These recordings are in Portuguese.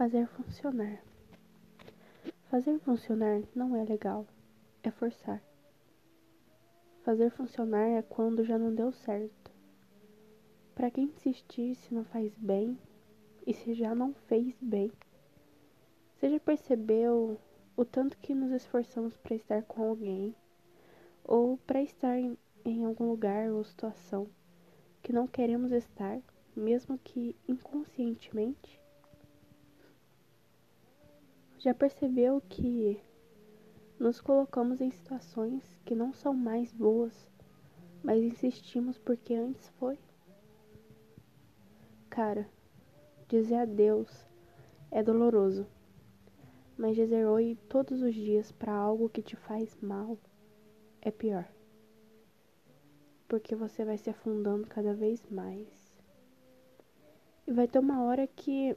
Fazer funcionar. Fazer funcionar não é legal, é forçar. Fazer funcionar é quando já não deu certo. Para quem insistir se não faz bem e se já não fez bem? Você já percebeu o tanto que nos esforçamos para estar com alguém ou para estar em, em algum lugar ou situação que não queremos estar, mesmo que inconscientemente? Já percebeu que nos colocamos em situações que não são mais boas, mas insistimos porque antes foi? Cara, dizer adeus é doloroso, mas dizer oi todos os dias para algo que te faz mal é pior. Porque você vai se afundando cada vez mais. E vai ter uma hora que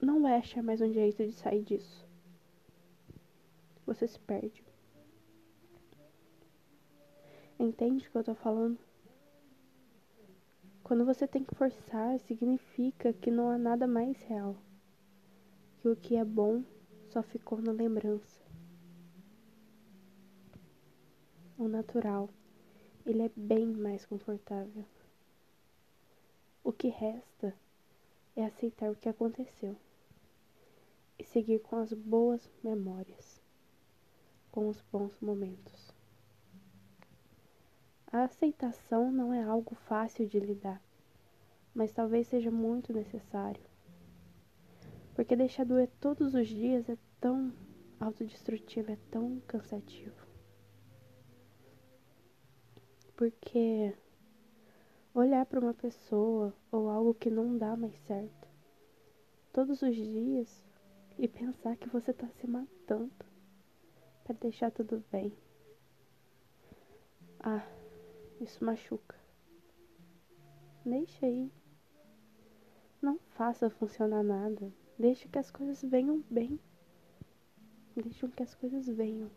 não vai achar mais um jeito de sair disso você se perde. Entende o que eu tô falando? Quando você tem que forçar, significa que não há nada mais real. Que o que é bom só ficou na lembrança. O natural, ele é bem mais confortável. O que resta é aceitar o que aconteceu e seguir com as boas memórias com os bons momentos. A aceitação não é algo fácil de lidar, mas talvez seja muito necessário. Porque deixar doer todos os dias é tão autodestrutivo, é tão cansativo. Porque olhar para uma pessoa ou algo que não dá mais certo todos os dias e pensar que você está se matando para deixar tudo bem. Ah, isso machuca. Deixa aí. Não faça funcionar nada. Deixe que as coisas venham bem. Deixe que as coisas venham.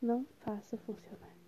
Não faça funcionar.